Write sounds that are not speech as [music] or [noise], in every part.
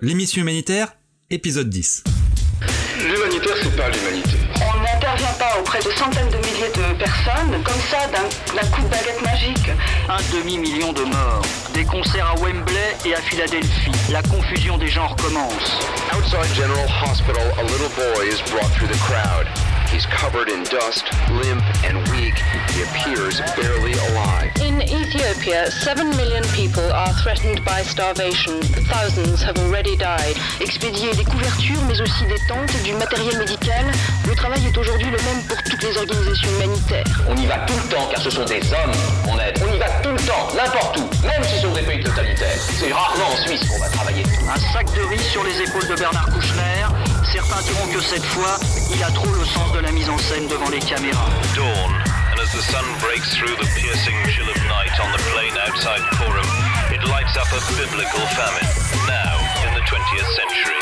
L'émission humanitaire, épisode 10. L'humanitaire, c'est pas l'humanité. On n'intervient pas auprès de centaines de milliers de personnes comme ça d'un coup de baguette magique. Un demi-million de morts. Des concerts à Wembley et à Philadelphie. La confusion des genres commence. Outside General Hospital, a little boy is brought through the crowd. He's covered in dust, limp and weak. He appears barely alive. Ethiopia, 7 million people are threatened by starvation. Thousands have already died. Expédier des couvertures, mais aussi des tentes, du matériel médical. Le travail est aujourd'hui le même pour toutes les organisations humanitaires. On y va tout le temps car ce sont des hommes qu'on aide. On y va tout le temps, n'importe où, même si ce sont des pays totalitaires. C'est rarement en Suisse qu'on va travailler. Un sac de riz sur les épaules de Bernard Kouchner. Certains diront que cette fois, il a trop le sens de la mise en scène devant les caméras. dawn, as the sun breaks through the piercing chill of night on the plain outside Coram, it lights up a biblical famine, now in the 20th century.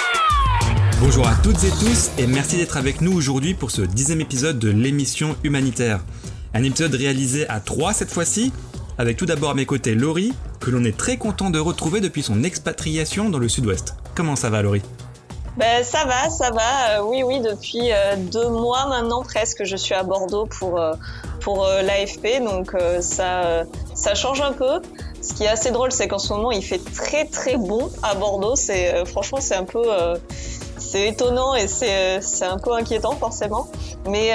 Bonjour à toutes et tous et merci d'être avec nous aujourd'hui pour ce dixième épisode de l'émission humanitaire. Un épisode réalisé à trois cette fois-ci, avec tout d'abord à mes côtés Laurie, que l'on est très content de retrouver depuis son expatriation dans le sud-ouest. Comment ça va Laurie Ben, ça va, ça va. Euh, oui, oui, depuis euh, deux mois maintenant presque, je suis à Bordeaux pour, euh, pour euh, l'AFP, donc euh, ça, ça change un peu. Ce qui est assez drôle, c'est qu'en ce moment, il fait très très bon à Bordeaux. C'est euh, franchement, c'est un peu, c'est étonnant et c'est, c'est un peu inquiétant forcément. Mais,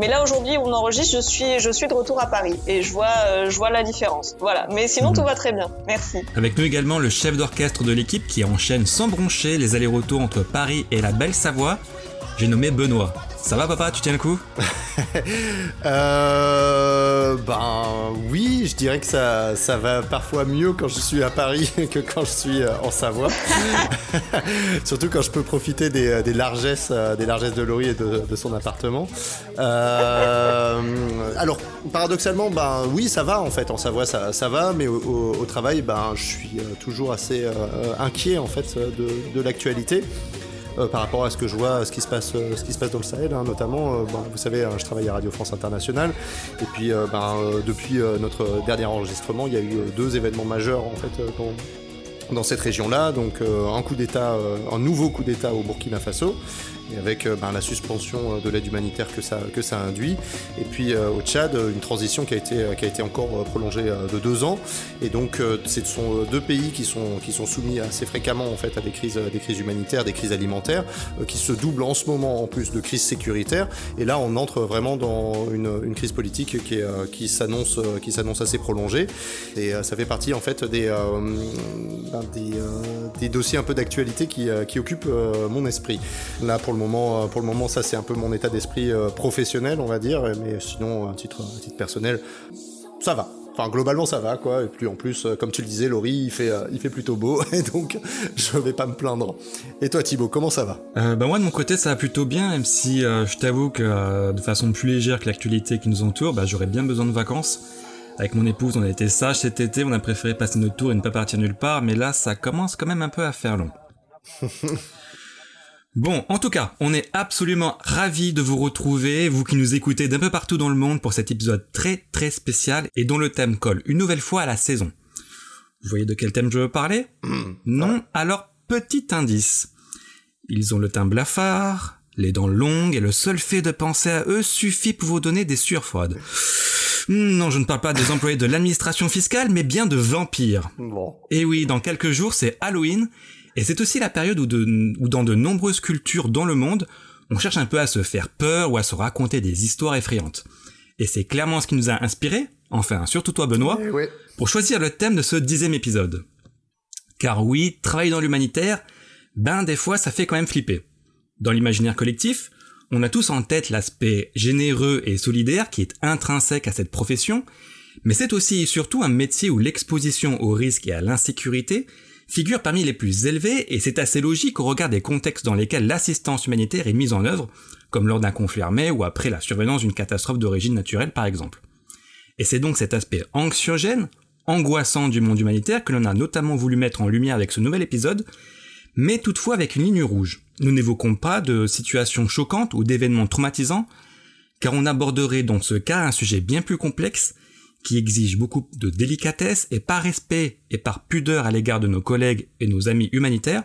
mais là aujourd'hui, on enregistre. Je suis, je suis de retour à Paris et je vois, je vois la différence. Voilà. Mais sinon, Mhm. tout va très bien. Merci. Avec nous également le chef d'orchestre de l'équipe qui enchaîne sans broncher les allers-retours entre Paris et la belle Savoie. J'ai nommé Benoît. Ça va papa, tu tiens le coup? [laughs] Euh, ben oui, je dirais que ça, va parfois mieux quand je suis à Paris [laughs] que quand je suis euh, en Savoie. [laughs] Surtout quand je peux profiter des, euh, largesses de Laurie et de, son appartement. Alors paradoxalement, ben oui, ça va en fait en Savoie, ça, va, mais au, travail, ben je suis toujours assez inquiet en fait de l'actualité. Euh, par rapport à ce que je vois, ce qui se passe, euh, dans le Sahel, hein, notamment. euh, bon, vous savez, hein, je travaille à Radio France Internationale, et puis euh, depuis notre dernier enregistrement, il y a eu deux événements majeurs en fait dans, cette région-là. Donc un coup d'État, un nouveau coup d'État au Burkina Faso, avec euh, ben, la suspension euh, de l'aide humanitaire que ça que ça induit, et puis euh, au Tchad, une transition qui a été qui a été encore prolongée de deux ans. Et donc, ce sont deux pays qui sont, qui sont soumis assez fréquemment en fait, à des crises, des crises humanitaires, des crises alimentaires, qui se doublent en ce moment en plus de crises sécuritaires. Et là, on entre vraiment dans une, une crise politique qui, est, qui s'annonce qui s'annonce assez prolongée. Et ça fait partie en fait des, euh, ben, des, euh, des dossiers un peu d'actualité qui, qui occupent euh, mon esprit. Là, pour moment, euh, pour le moment, ça c'est un peu mon état d'esprit euh, professionnel, on va dire. Mais sinon, à titre, à titre personnel, ça va. Enfin, globalement, ça va, quoi. Et puis, en plus, euh, comme tu le disais, Laurie, il fait, il fait plutôt beau, [laughs] et donc, je vais pas me plaindre. Et toi, Thibaut, comment ça va? Euh, bah moi de mon côté ça va plutôt bien, même si euh, je t'avoue que euh, de façon plus légère que l'actualité qui nous entoure, bah, j'aurais bien besoin de vacances. Avec mon épouse, on a été sages cet été, on a préféré passer notre tour et ne pas partir nulle part, mais là ça commence quand même un peu à faire long. [laughs] Bon, en tout cas, on est absolument ravis de vous retrouver, vous qui nous écoutez d'un peu partout dans le monde pour cet épisode très très spécial et dont le thème colle une nouvelle fois à la saison. Vous voyez de quel thème je veux parler? Non Alors, petit indice. Ils ont le teint blafard, les dents longues, et le seul fait de penser à eux suffit pour vous donner des sueurs froides. Hmm, Non, je ne parle pas des employés de l'administration fiscale, mais bien de vampires. Bon. Et oui, dans quelques jours, c'est Halloween, et c'est aussi la période où, de- où dans de nombreuses cultures dans le monde, on cherche un peu à se faire peur ou à se raconter des histoires effrayantes. Et c'est clairement ce qui nous a inspiré, enfin, surtout toi Benoît, Eh ouais. pour choisir le thème de ce dixième épisode. Car oui, travailler dans l'humanitaire, ben des fois ça fait quand même flipper. Dans l'imaginaire collectif, on a tous en tête l'aspect généreux et solidaire qui est intrinsèque à cette profession, mais c'est aussi et surtout un métier où l'exposition au risque et à l'insécurité figure parmi les plus élevés et c'est assez logique au regard des contextes dans lesquels l'assistance humanitaire est mise en œuvre, comme lors d'un conflit armé ou après la survenance d'une catastrophe d'origine naturelle par exemple. Et c'est donc cet aspect anxiogène, angoissant du monde humanitaire que l'on a notamment voulu mettre en lumière avec ce nouvel épisode, mais toutefois avec une ligne rouge. Nous n'évoquons pas de situations choquantes ou d'événements traumatisants, car on aborderait dans ce cas un sujet bien plus complexe qui exige beaucoup de délicatesse et par respect et par pudeur à l'égard de nos collègues et nos amis humanitaires,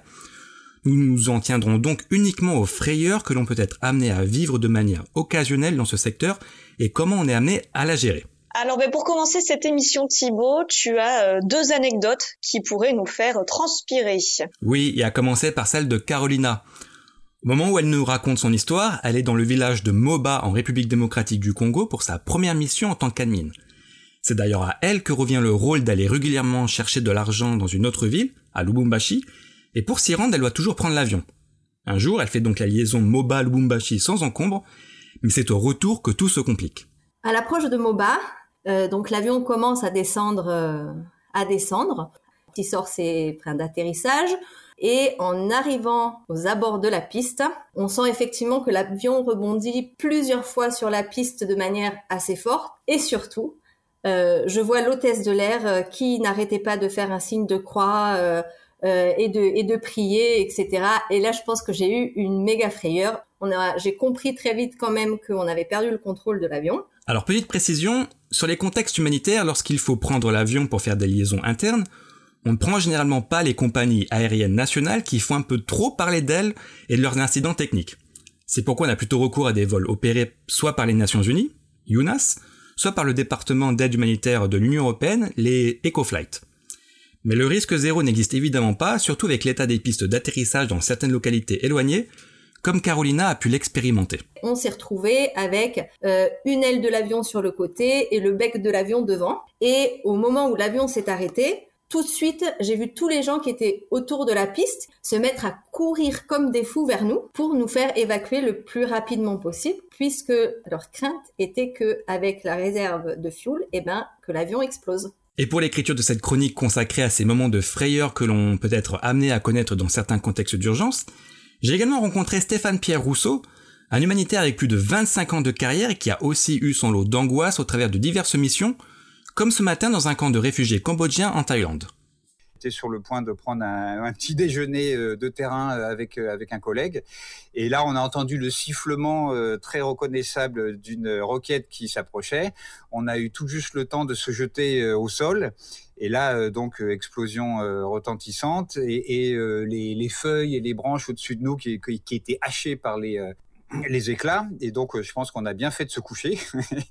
nous nous en tiendrons donc uniquement aux frayeurs que l'on peut être amené à vivre de manière occasionnelle dans ce secteur et comment on est amené à la gérer. Alors ben, pour commencer cette émission Thibaut, tu as euh, deux anecdotes qui pourraient nous faire transpirer. Oui, et à commencer par celle de Carolina. Au moment où elle nous raconte son histoire, elle est dans le village de Moba en République démocratique du Congo pour sa première mission en tant qu'admin. C'est d'ailleurs à elle que revient le rôle d'aller régulièrement chercher de l'argent dans une autre ville, à Lubumbashi, et pour s'y rendre, elle doit toujours prendre l'avion. Un jour, elle fait donc la liaison Moba-Lubumbashi sans encombre, mais c'est au retour que tout se complique. À l'approche de Moba, euh, donc l'avion commence à descendre, euh, à descendre. Il sort ses freins d'atterrissage et en arrivant aux abords de la piste, on sent effectivement que l'avion rebondit plusieurs fois sur la piste de manière assez forte et surtout, je vois l'hôtesse de l'air qui n'arrêtait pas de faire un signe de croix et de et de prier, etc. Et là, je pense que j'ai eu une méga frayeur. J'ai compris très vite quand même qu'on avait perdu le contrôle de l'avion. Alors petite précision, sur les contextes humanitaires, lorsqu'il faut prendre l'avion pour faire des liaisons internes, on ne prend généralement pas les compagnies aériennes nationales qui font un peu trop parler d'elles et de leurs incidents techniques. C'est pourquoi on a plutôt recours à des vols opérés soit par les Nations Unies, UNAS, soit par le département d'aide humanitaire de l'Union Européenne, les EcoFlight. Mais le risque zéro n'existe évidemment pas, surtout avec l'état des pistes d'atterrissage dans certaines localités éloignées, comme Carolina a pu l'expérimenter. On s'est retrouvé avec euh, une aile de l'avion sur le côté et le bec de l'avion devant. Et au moment où l'avion s'est arrêté, tout de suite, j'ai vu tous les gens qui étaient autour de la piste se mettre à courir comme des fous vers nous pour nous faire évacuer le plus rapidement possible, puisque leur crainte était que, avec la réserve de fuel, eh ben, que l'avion explose. Et pour l'écriture de cette chronique consacrée à ces moments de frayeur que l'on peut être amené à connaître dans certains contextes d'urgence, j'ai également rencontré Stéphane Pierre Rousseau, un humanitaire avec plus de 25 ans de carrière et qui a aussi eu son lot d'angoisse au travers de diverses missions, comme ce matin dans un camp de réfugiés cambodgiens en Thaïlande. J'étais sur le point de prendre un, petit déjeuner euh, de terrain euh, avec, euh, avec un collègue. Et là, on a entendu le sifflement très reconnaissable d'une roquette qui s'approchait. On a eu tout juste le temps de se jeter au sol. Et là, donc, explosion retentissante et, les, les, feuilles et les branches au-dessus de nous qui, étaient hachées par les, les éclats. Et donc, je pense qu'on a bien fait de se coucher.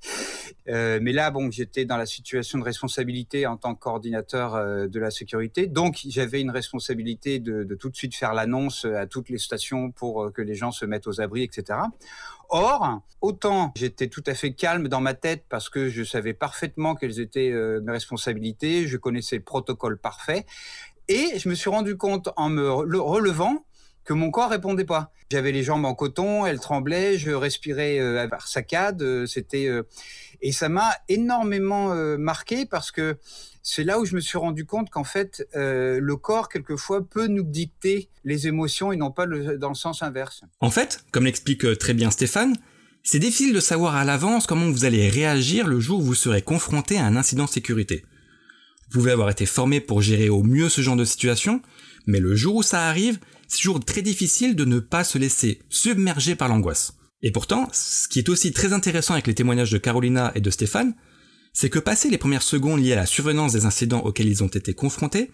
[laughs] euh, mais là, bon, j'étais dans la situation de responsabilité en tant que coordinateur euh, de la sécurité. Donc, j'avais une responsabilité de, tout de suite faire l'annonce à toutes les stations pour que les gens se mettent aux abris, etc. Or, autant j'étais tout à fait calme dans ma tête parce que je savais parfaitement quelles étaient euh, mes responsabilités, je connaissais le protocole parfait, et je me suis rendu compte en me relevant que mon corps répondait pas. J'avais les jambes en coton, elles tremblaient, je respirais euh, par saccade, euh, c'était euh, et ça m'a énormément euh, marqué parce que c'est là où je me suis rendu compte qu'en fait, le corps, quelquefois, peut nous dicter les émotions et non pas dans le sens inverse. En fait, comme l'explique très bien Stéphane, c'est difficile de savoir à l'avance comment vous allez réagir le jour où vous serez confronté à un incident de sécurité. Vous pouvez avoir été formé pour gérer au mieux ce genre de situation, mais le jour où ça arrive, c'est toujours très difficile de ne pas se laisser submerger par l'angoisse. Et pourtant, ce qui est aussi très intéressant avec les témoignages de Carolina et de Stéphane, c'est que passé les premières secondes liées à la survenance des incidents auxquels ils ont été confrontés,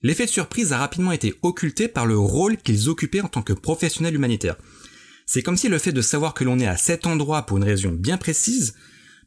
l'effet de surprise a rapidement été occulté par le rôle qu'ils occupaient en tant que professionnels humanitaires. C'est comme si le fait de savoir que l'on est à cet endroit pour une raison bien précise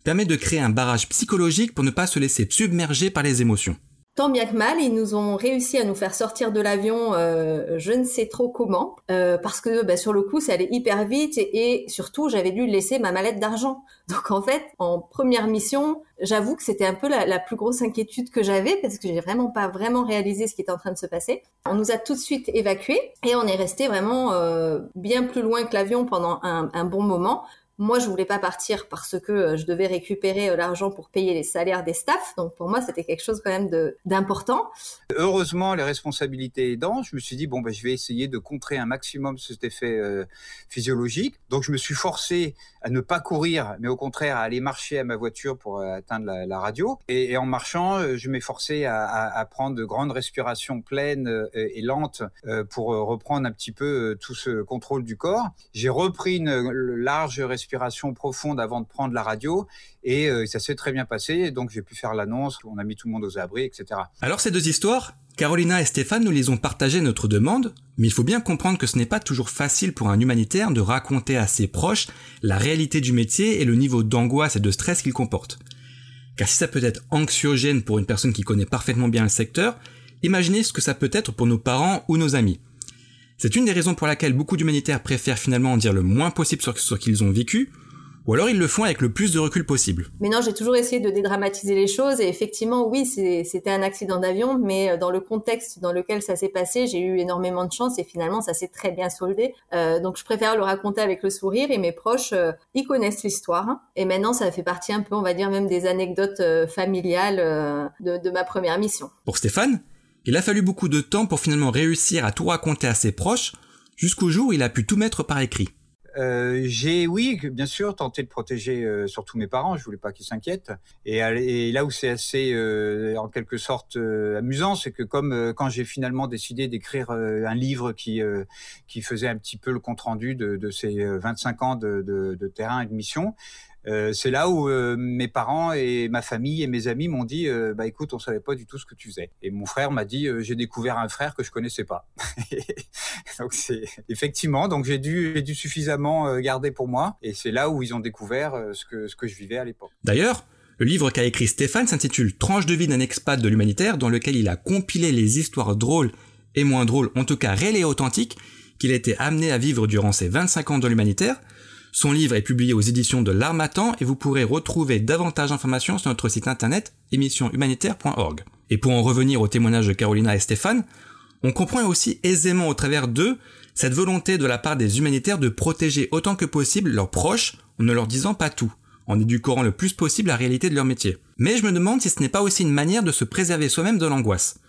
permet de créer un barrage psychologique pour ne pas se laisser submerger par les émotions. Tant bien que mal, ils nous ont réussi à nous faire sortir de l'avion, euh, je ne sais trop comment, euh, parce que bah, sur le coup, ça allait hyper vite et, surtout, j'avais dû laisser ma mallette d'argent. [laughs] Donc en fait, en première mission, j'avoue que c'était un peu la, plus grosse inquiétude que j'avais parce que j'ai vraiment pas vraiment réalisé ce qui était en train de se passer. On nous a tout de suite évacués et on est resté vraiment euh, bien plus loin que l'avion pendant un bon moment. Moi, je voulais pas partir parce que euh, je devais récupérer euh, l'argent pour payer les salaires des staffs. Donc pour moi, c'était quelque chose quand même d'important. Heureusement, les responsabilités aidant, je me suis dit bon ben je vais essayer de contrer un maximum cet effet euh, physiologique. Donc je me suis forcé à ne pas courir, mais au contraire à aller marcher à ma voiture pour atteindre la, radio. Et, en marchant, je m'ai forcé à, prendre de grandes respirations pleines et lentes pour reprendre un petit peu tout ce contrôle du corps. J'ai repris une large respiration profonde avant de prendre la radio. Et euh, ça s'est très bien passé. Donc j'ai pu faire l'annonce, on a mis tout le monde aux abris, etc. Alors ces deux histoires, Carolina et Stéphane nous les ont partagées notre demande, mais il faut bien comprendre que ce n'est pas toujours facile pour un humanitaire de raconter à ses proches la réalité du métier et le niveau d'angoisse et de stress qu'il comporte. Car si ça peut être anxiogène pour une personne qui connaît parfaitement bien le secteur, imaginez ce que ça peut être pour nos parents ou nos amis. C'est une des raisons pour laquelle beaucoup d'humanitaires préfèrent finalement en dire le moins possible sur ce qu'ils ont vécu, ou alors ils le font avec le plus de recul possible. Mais non, j'ai toujours essayé de dédramatiser les choses et effectivement, oui, c'était un accident d'avion, mais euh, dans le contexte dans lequel ça s'est passé, j'ai eu énormément de chance et finalement, ça s'est très bien soldé. Euh, donc, je préfère le raconter avec le sourire et mes proches, euh, ils connaissent l'histoire. Hein. Et maintenant, ça fait partie un peu, on va dire, même des anecdotes euh, familiales de, de ma première mission. Pour Stéphane, il a fallu beaucoup de temps pour finalement réussir à tout raconter à ses proches, jusqu'au jour où il a pu tout mettre par écrit. Euh, j'ai, oui, bien sûr, tenté de protéger euh, surtout mes parents. Je voulais pas qu'ils s'inquiètent. Et, là où c'est assez, euh, en quelque sorte, amusant, c'est que comme quand j'ai finalement décidé d'écrire un livre qui qui faisait un petit peu le compte rendu de, de ces 25 ans de, de terrain et de mission, euh, c'est là où euh, mes parents et ma famille et mes amis m'ont dit euh, bah écoute on savait pas du tout ce que tu faisais. Et mon frère m'a dit j'ai découvert un frère que je connaissais pas. [laughs] Donc c'est effectivement donc j'ai dû suffisamment garder pour moi. Et c'est là où ils ont découvert ce que ce que je vivais à l'époque. D'ailleurs le livre qu'a écrit Stéphane s'intitule Tranche de vie d'un expat de l'humanitaire dans lequel il a compilé les histoires drôles et moins drôles en tout cas réelles et authentiques qu'il a été amené à vivre durant ses 25 ans dans l'humanitaire son livre est publié aux éditions de l'Armatan et vous pourrez retrouver davantage d'informations sur notre site internet émissionhumanitaire.org. Et pour en revenir au témoignage de Carolina et Stéphane, on comprend aussi aisément au travers d'eux cette volonté de la part des humanitaires de protéger autant que possible leurs proches en ne leur disant pas tout, en éduquant le plus possible la réalité de leur métier. Mais je me demande si ce n'est pas aussi une manière de se préserver soi-même de l'angoisse.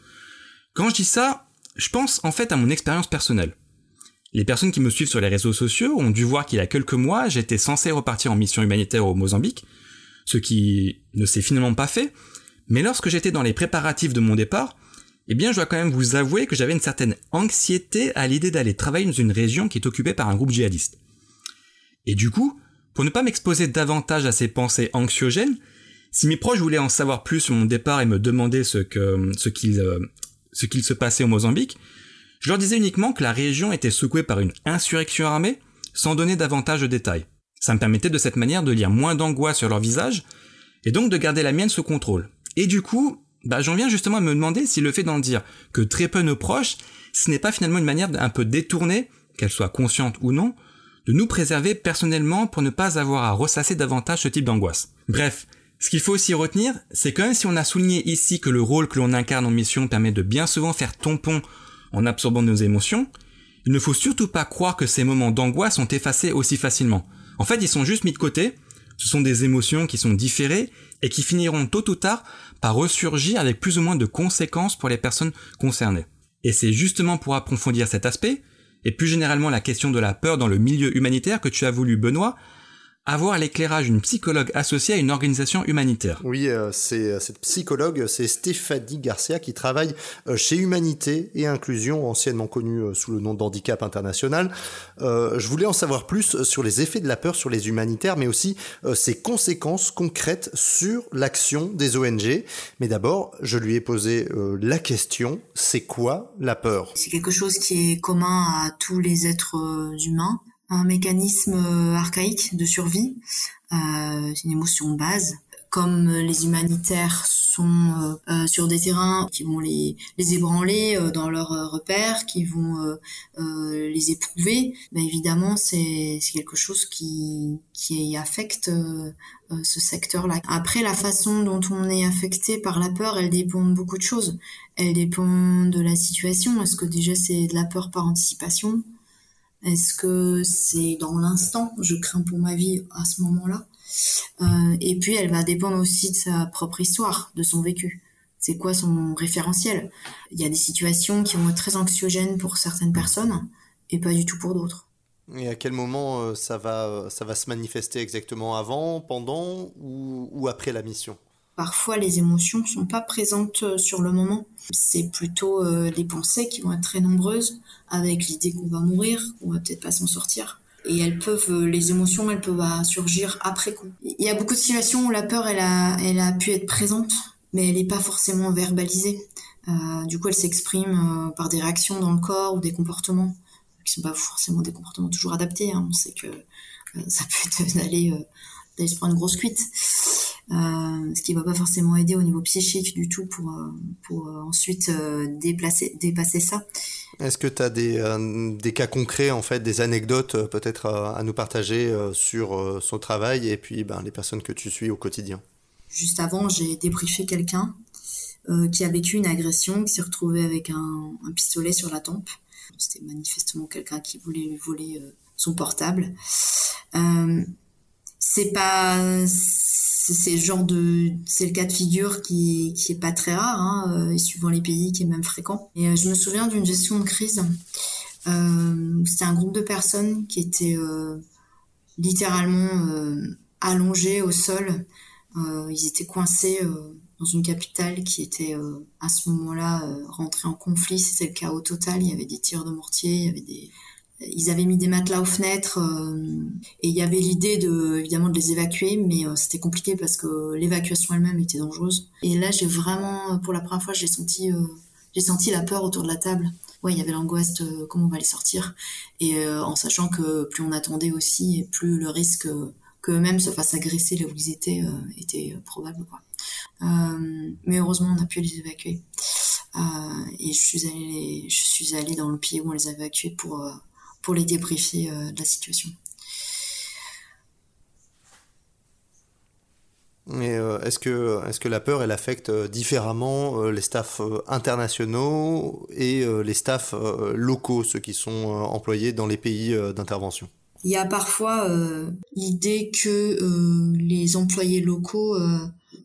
Quand je dis ça, je pense en fait à mon expérience personnelle. Les personnes qui me suivent sur les réseaux sociaux ont dû voir qu'il y a quelques mois, j'étais censé repartir en mission humanitaire au Mozambique, ce qui ne s'est finalement pas fait, mais lorsque j'étais dans les préparatifs de mon départ, eh bien je dois quand même vous avouer que j'avais une certaine anxiété à l'idée d'aller travailler dans une région qui est occupée par un groupe djihadiste. Et du coup, pour ne pas m'exposer davantage à ces pensées anxiogènes, si mes proches voulaient en savoir plus sur mon départ et me demander ce euh, ce qu'il se passait au Mozambique, je leur disais uniquement que la région était secouée par une insurrection armée, sans donner davantage de détails. Ça me permettait de cette manière de lire moins d'angoisse sur leur visage, et donc de garder la mienne sous contrôle. Et du coup, bah, j'en viens justement à me demander si le fait d'en dire que très peu nos proches, ce n'est pas finalement une manière un peu détournée, qu'elle soit consciente ou non, de nous préserver personnellement pour ne pas avoir à ressasser davantage ce type d'angoisse. Bref, ce qu'il faut aussi retenir, c'est que même si on a souligné ici que le rôle que l'on incarne en mission permet de bien souvent faire tampon en absorbant nos émotions, il ne faut surtout pas croire que ces moments d'angoisse sont effacés aussi facilement. En fait, ils sont juste mis de côté, ce sont des émotions qui sont différées et qui finiront tôt ou tard par ressurgir avec plus ou moins de conséquences pour les personnes concernées. Et c'est justement pour approfondir cet aspect, et plus généralement la question de la peur dans le milieu humanitaire que tu as voulu, Benoît, avoir l'éclairage d'une psychologue associée à une organisation humanitaire. Oui, euh, c'est euh, cette psychologue, c'est Stéphanie Garcia qui travaille euh, chez Humanité et Inclusion, anciennement connue sous le nom d'Handicap International. je voulais en savoir plus sur les effets de la peur sur les humanitaires, mais aussi ses conséquences concrètes sur l'action des ONG. Mais d'abord, je lui ai posé la question, c'est quoi la peur? C'est quelque chose qui est commun à tous les êtres humains un mécanisme euh, archaïque de survie, euh, une émotion de base. Comme les humanitaires sont euh, sur des terrains qui vont les, les ébranler dans leurs repères, qui vont les éprouver, ben évidemment c'est quelque chose qui, qui affecte ce secteur-là. Après, la façon dont on est affecté par la peur, elle dépend de beaucoup de choses. Elle dépend de la situation. Est-ce que déjà c'est de la peur par anticipation? Est-ce que c'est dans l'instant, je crains pour ma vie à ce moment-là euh, Et puis, elle va dépendre aussi de sa propre histoire, de son vécu. C'est quoi son référentiel? Il y a des situations qui vont être très anxiogènes pour certaines personnes et pas du tout pour d'autres. Et à quel moment euh, ça va, ça va se manifester exactement avant, pendant ou après la mission? Parfois, les émotions ne sont pas présentes euh, sur le moment. C'est plutôt euh, les pensées qui vont être très nombreuses, avec l'idée qu'on va mourir, qu'on va peut-être pas s'en sortir. et elles peuvent, les émotions, elles peuvent surgir après coup. Il y a beaucoup de situations où la peur, elle a, elle a pu être présente, mais elle n'est pas forcément verbalisée. Euh, du coup, elle s'exprime euh, par des réactions dans le corps ou des comportements qui sont pas forcément des comportements toujours adaptés. Hein. On sait que euh, ça peut être d'aller d'aller se prendre une grosse cuite, ce qui va pas forcément aider au niveau psychique du tout pour pour ensuite déplacer dépasser ça. Est-ce que tu as des, des cas concrets, en fait, des anecdotes peut-être à, nous partager sur son travail et puis ben, les personnes que tu suis au quotidien? Juste avant, j'ai débriefé quelqu'un euh, qui a vécu une agression, qui s'est retrouvé avec un, un, pistolet sur la tempe. C'était manifestement quelqu'un qui voulait lui voler euh, son portable. Euh, c'est pas c'est genre de c'est le cas de figure qui qui est pas très rare hein, euh, suivant les pays qui est même fréquent et euh, je me souviens d'une gestion de crise euh, c'était un groupe de personnes qui étaient littéralement allongés au sol ils étaient coincés dans une capitale qui était euh, à ce moment-là euh, rentrée en conflit. C'était le chaos total. Il y avait des tirs de mortier, il y avait des, ils avaient mis des matelas aux fenêtres euh, et il y avait l'idée de évidemment de les évacuer, mais c'était compliqué parce que l'évacuation elle-même était dangereuse. Et là, j'ai vraiment, pour la première fois, j'ai senti, j'ai senti la peur autour de la table. Ouais, il y avait l'angoisse de comment on va les sortir, et en sachant que plus on attendait aussi, et plus le risque que même se fassent agresser là où ils étaient était probable. Euh, mais heureusement, on a pu les évacuer. Euh, et je suis allée, je suis allée dans le pied où on les a évacués pour euh, pour les débriefer de la situation. Et est-ce que, est que la peur, elle affecte différemment les staffs internationaux et les staffs locaux, ceux qui sont employés dans les pays d'intervention? Il y a parfois l'idée que les employés locaux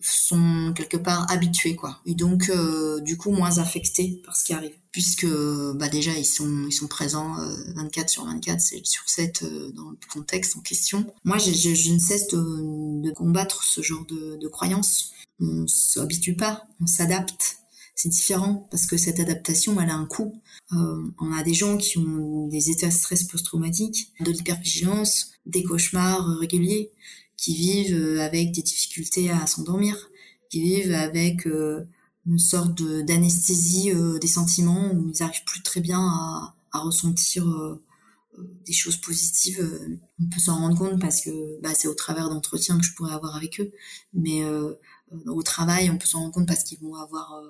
sont quelque part habitués quoi. Et donc euh, du coup moins affectés par ce qui arrive. Puisque bah déjà ils sont ils sont présents 24 euh, sur 24 7 sur 7 euh, dans le contexte en question. Moi je, je, ne cesse de, de, combattre ce genre de, de croyances on s'habitue pas on s'adapte. C'est différent parce que cette adaptation elle a un coût euh, on a des gens qui ont des états de stress post-traumatiques de l'hypervigilance des cauchemars réguliers qui vivent euh, avec des difficultés à s'endormir, qui vivent avec euh, une sorte d'anesthésie euh, des sentiments où ils n'arrivent plus très bien à, à ressentir des choses positives. On peut s'en rendre compte parce que bah, c'est au travers d'entretiens que je pourrais avoir avec eux, mais au travail, on peut s'en rendre compte parce qu'ils vont avoir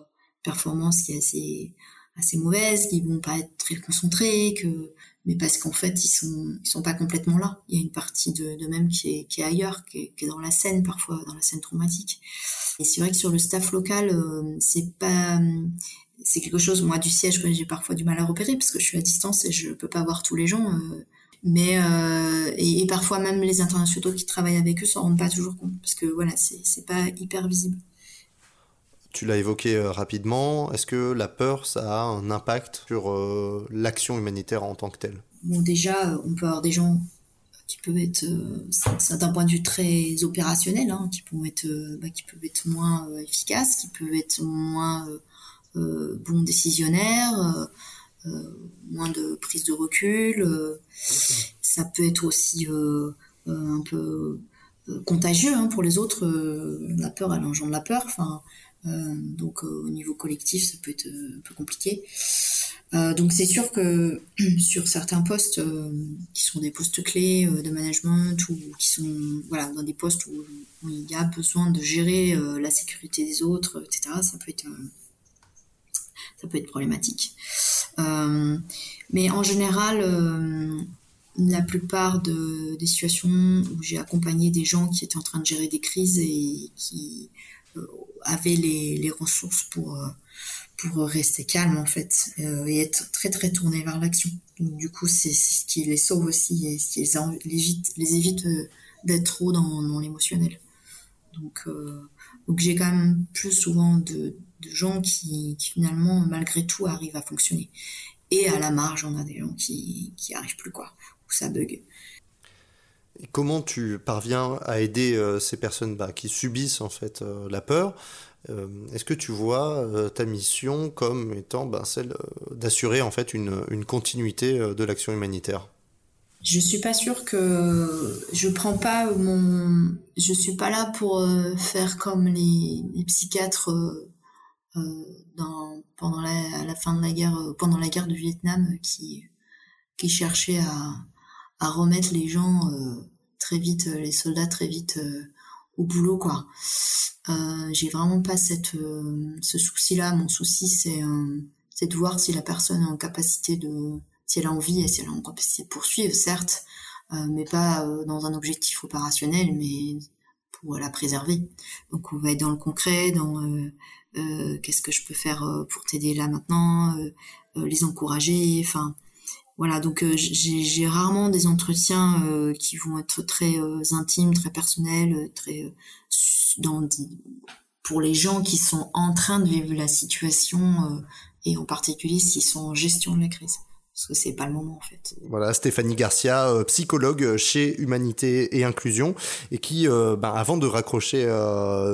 performance qui est assez assez mauvaise, qu'ils vont pas être très concentrés, que mais parce qu'en fait ils sont ils sont pas complètement là. Il y a une partie de, de même qui est, qui est ailleurs, qui est, dans la scène parfois, dans la scène traumatique. Et c'est vrai que sur le staff local, euh, c'est pas c'est quelque chose moi du siège que j'ai parfois du mal à repérer parce que je suis à distance et je peux pas voir tous les gens. Euh, mais euh, et, et, parfois même les internationaux qui travaillent avec eux s'en rendent pas toujours compte parce que voilà c'est c'est pas hyper visible. Tu l'as évoqué euh, rapidement. Est-ce que la peur, ça a un impact sur euh, l'action humanitaire en tant que telle? Bon, déjà, on peut avoir des gens qui peuvent être, euh, d'un point de vue très opérationnel, hein, qui peuvent être, bah, qui peuvent être moins efficaces, qui peuvent être moins bons décisionnaires, moins de prise de recul. ça peut être aussi un peu contagieux hein, pour les autres. la peur, elle engendre la peur. Enfin, euh, donc euh, au niveau collectif, ça peut être euh, un peu compliqué. donc c'est sûr que [clears throat] sur certains postes qui sont des postes clés de management ou qui sont voilà dans des postes où, il y a besoin de gérer la sécurité des autres, etc. Ça peut être ça peut être problématique. mais en général, la plupart de, des situations où j'ai accompagné des gens qui étaient en train de gérer des crises et qui avaient les, les ressources pour euh, pour rester calme en fait euh, et être très très tourné vers l'action. Du coup c'est ce qui les sauve aussi et ce qui les, évite, les évite euh, d'être trop dans, dans l'émotionnel. Donc donc j'ai quand même plus souvent de, de gens qui, qui, finalement malgré tout arrivent à fonctionner. Et à la marge on a des gens qui qui arrivent plus quoi où ça bug comment tu parviens à aider euh, ces personnes bah, qui subissent en fait euh, la peur euh, Est-ce que tu vois ta mission comme étant bah, celle d'assurer en fait une, continuité de l'action humanitaire? Je suis pas sûre que je prends pas mon. Je suis pas là pour faire comme les, psychiatres dans pendant la, la fin de la guerre, pendant la guerre du Vietnam, qui qui cherchaient à à remettre les gens euh, très vite, euh, les soldats très vite euh, au boulot quoi. Euh, J'ai vraiment pas cette euh, ce souci-là. Mon souci c'est euh, c'est de voir si la personne est en capacité de si elle a envie et si elle est en capacité de poursuivre, certes, mais pas dans un objectif opérationnel, mais pour la préserver. Donc on va être dans le concret, dans qu'est-ce que je peux faire pour t'aider là maintenant, les encourager, enfin voilà. Donc euh, j'ai rarement des entretiens euh, qui vont être très euh, intimes, très personnels, très pour les gens qui sont en train de vivre la situation et en particulier s'ils sont en gestion de la crise parce que c'est pas le moment en fait. Voilà, Stéphanie Garcia, psychologue chez Humanité et Inclusion, et qui, ben, avant de raccrocher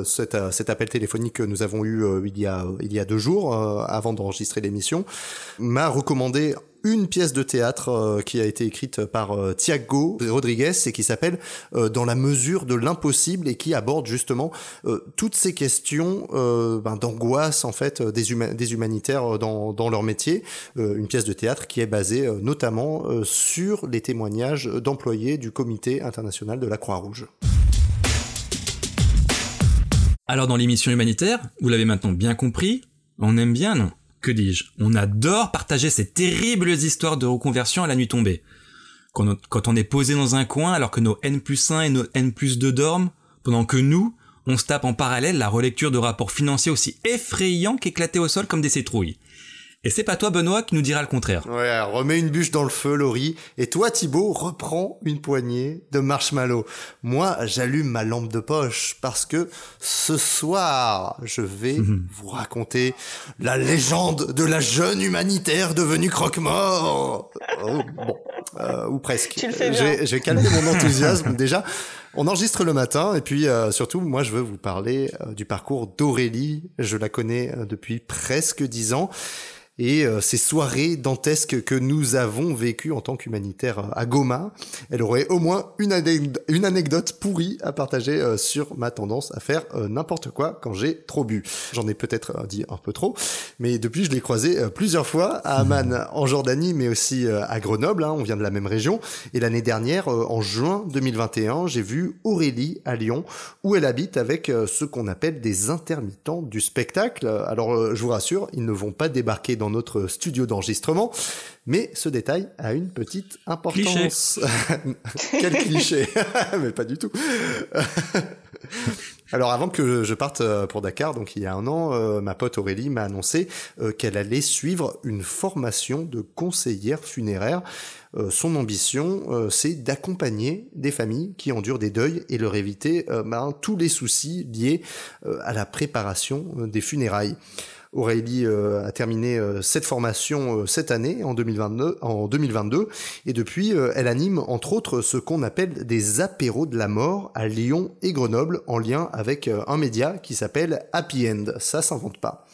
cet, appel téléphonique que nous avons eu il y a il y a deux jours, avant d'enregistrer l'émission, m'a recommandé une pièce de théâtre euh, qui a été écrite par euh, Thiago Rodriguez et qui s'appelle euh, Dans la mesure de l'impossible et qui aborde justement toutes ces questions ben, d'angoisse en fait des, huma- des humanitaires dans, dans leur métier. Une pièce de théâtre qui est basée notamment sur les témoignages d'employés du Comité international de la Croix-Rouge. Alors dans l'émission humanitaire, vous l'avez maintenant bien compris, on aime bien, non? Que dis-je? On adore partager ces terribles histoires de reconversion à la nuit tombée. Quand on, est posé dans un coin alors que nos N plus 1 et nos N plus 2 dorment, pendant que nous, on se tape en parallèle la relecture de rapports financiers aussi effrayants qu'éclatés au sol comme des citrouilles. Et c'est pas toi Benoît qui nous dira le contraire. Ouais, remets une bûche dans le feu, Laurie. Et toi, Thibaut, reprends une poignée de marshmallow. Moi, j'allume ma lampe de poche parce que ce soir, je vais vous raconter la légende de la jeune humanitaire devenue croque-mort. Oh, bon, euh, ou presque. Tu le fais bien. J'ai j'ai calmé mon enthousiasme [laughs] déjà. On enregistre le matin et puis euh, surtout, moi, je veux vous parler euh, du parcours d'Aurélie. Je la connais euh, depuis presque dix ans et euh, ces soirées dantesques que nous avons vécues en tant qu'humanitaire euh, à Goma, elle aurait au moins une, anecd- une anecdote pourrie à partager euh, sur ma tendance à faire euh, n'importe quoi quand j'ai trop bu. J'en ai peut-être dit un peu trop, mais depuis je l'ai croisée plusieurs fois à Amman en Jordanie, mais aussi à Grenoble, hein, on vient de la même région. Et l'année dernière, en juin 2021, j'ai vu Aurélie à Lyon, où elle habite avec ce qu'on appelle des intermittents du spectacle. Alors je vous rassure, ils ne vont pas débarquer dans notre studio d'enregistrement, mais ce détail a une petite importance. [laughs] Quel cliché [laughs] Mais pas du tout. [laughs] Alors avant que je parte euh, pour Dakar, donc il y a un an, euh, ma pote Aurélie m'a annoncé euh, qu'elle allait suivre une formation de conseillère funéraire. Euh, son ambition, c'est d'accompagner des familles qui endurent des deuils et leur éviter ben, tous les soucis liés à la préparation des funérailles. Aurélie euh, a terminé euh, cette formation euh, cette année, en 2022, en 2022, et depuis, elle anime entre autres ce qu'on appelle des apéros de la mort à Lyon et Grenoble, en lien avec un média qui s'appelle Happy End. Ça s'invente pas.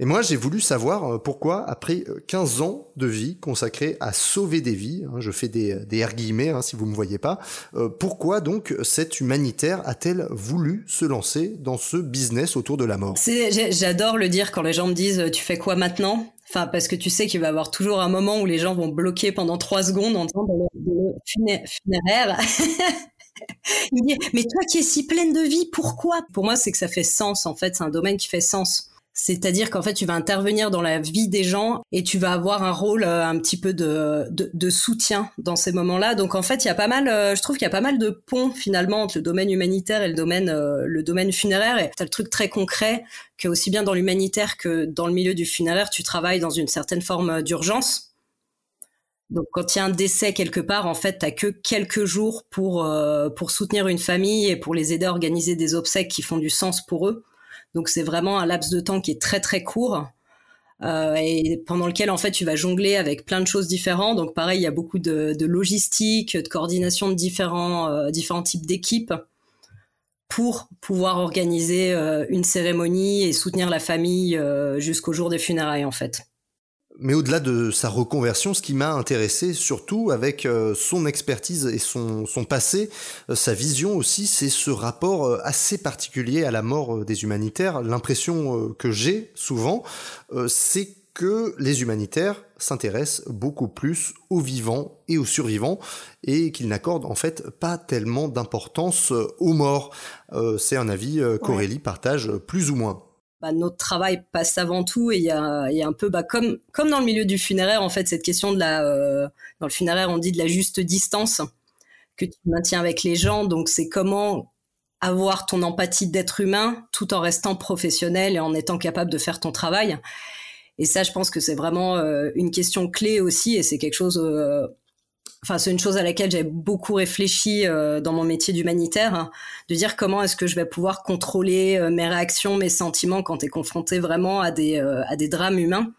Et moi, j'ai voulu savoir euh, pourquoi, après euh, 15 ans de vie consacrée à sauver des vies, hein, je fais des, des R guillemets hein, si vous me voyez pas, euh, pourquoi donc cette humanitaire a-t-elle voulu se lancer dans ce business autour de la mort? J'adore le dire quand les gens me disent euh, tu fais quoi maintenant? Enfin, parce que tu sais qu'il va y avoir toujours un moment où les gens vont bloquer pendant trois secondes en disant funé- funéraire. [laughs] Mais toi qui es si pleine de vie, pourquoi? Pour moi, c'est que ça fait sens, en fait, c'est un domaine qui fait sens. C'est-à-dire qu'en fait, tu vas intervenir dans la vie des gens et tu vas avoir un rôle euh, un petit peu de, de, de soutien dans ces moments-là. Donc en fait, il y a pas mal, euh, je trouve qu'il y a pas mal de ponts finalement entre le domaine humanitaire et le domaine, euh, le domaine funéraire. Et t'as le truc très concret que aussi bien dans l'humanitaire que dans le milieu du funéraire, tu travailles dans une certaine forme d'urgence. Donc quand il y a un décès quelque part, en fait, t'as que quelques jours pour euh, pour soutenir une famille et pour les aider à organiser des obsèques qui font du sens pour eux. Donc c'est vraiment un laps de temps qui est très très court euh, et pendant lequel en fait tu vas jongler avec plein de choses différentes. Donc pareil, il y a beaucoup de, de logistique, de coordination de différents euh, différents types d'équipes pour pouvoir organiser euh, une cérémonie et soutenir la famille euh, jusqu'au jour des funérailles en fait. Mais au-delà de sa reconversion, ce qui m'a intéressé surtout avec euh, son expertise et son, son passé, euh, sa vision aussi, c'est ce rapport euh, assez particulier à la mort des humanitaires. L'impression que j'ai souvent, c'est que les humanitaires s'intéressent beaucoup plus aux vivants et aux survivants et qu'ils n'accordent en fait pas tellement d'importance aux morts. c'est un avis qu'Aurélie partage plus ou moins bah, notre travail passe avant tout et il y a, y a, un peu bah, comme comme dans le milieu du funéraire en fait cette question de la euh, dans le funéraire on dit de la juste distance que tu maintiens avec les gens. Donc c'est comment avoir ton empathie d'être humain tout en restant professionnel et en étant capable de faire ton travail. Et ça je pense que c'est vraiment euh, une question clé aussi et c'est quelque chose euh, enfin c'est une chose à laquelle j'ai beaucoup réfléchi euh, dans mon métier d'humanitaire, hein, de dire comment est-ce que je vais pouvoir contrôler euh, mes réactions, mes sentiments quand tu es confronté vraiment à des euh, à des drames humains.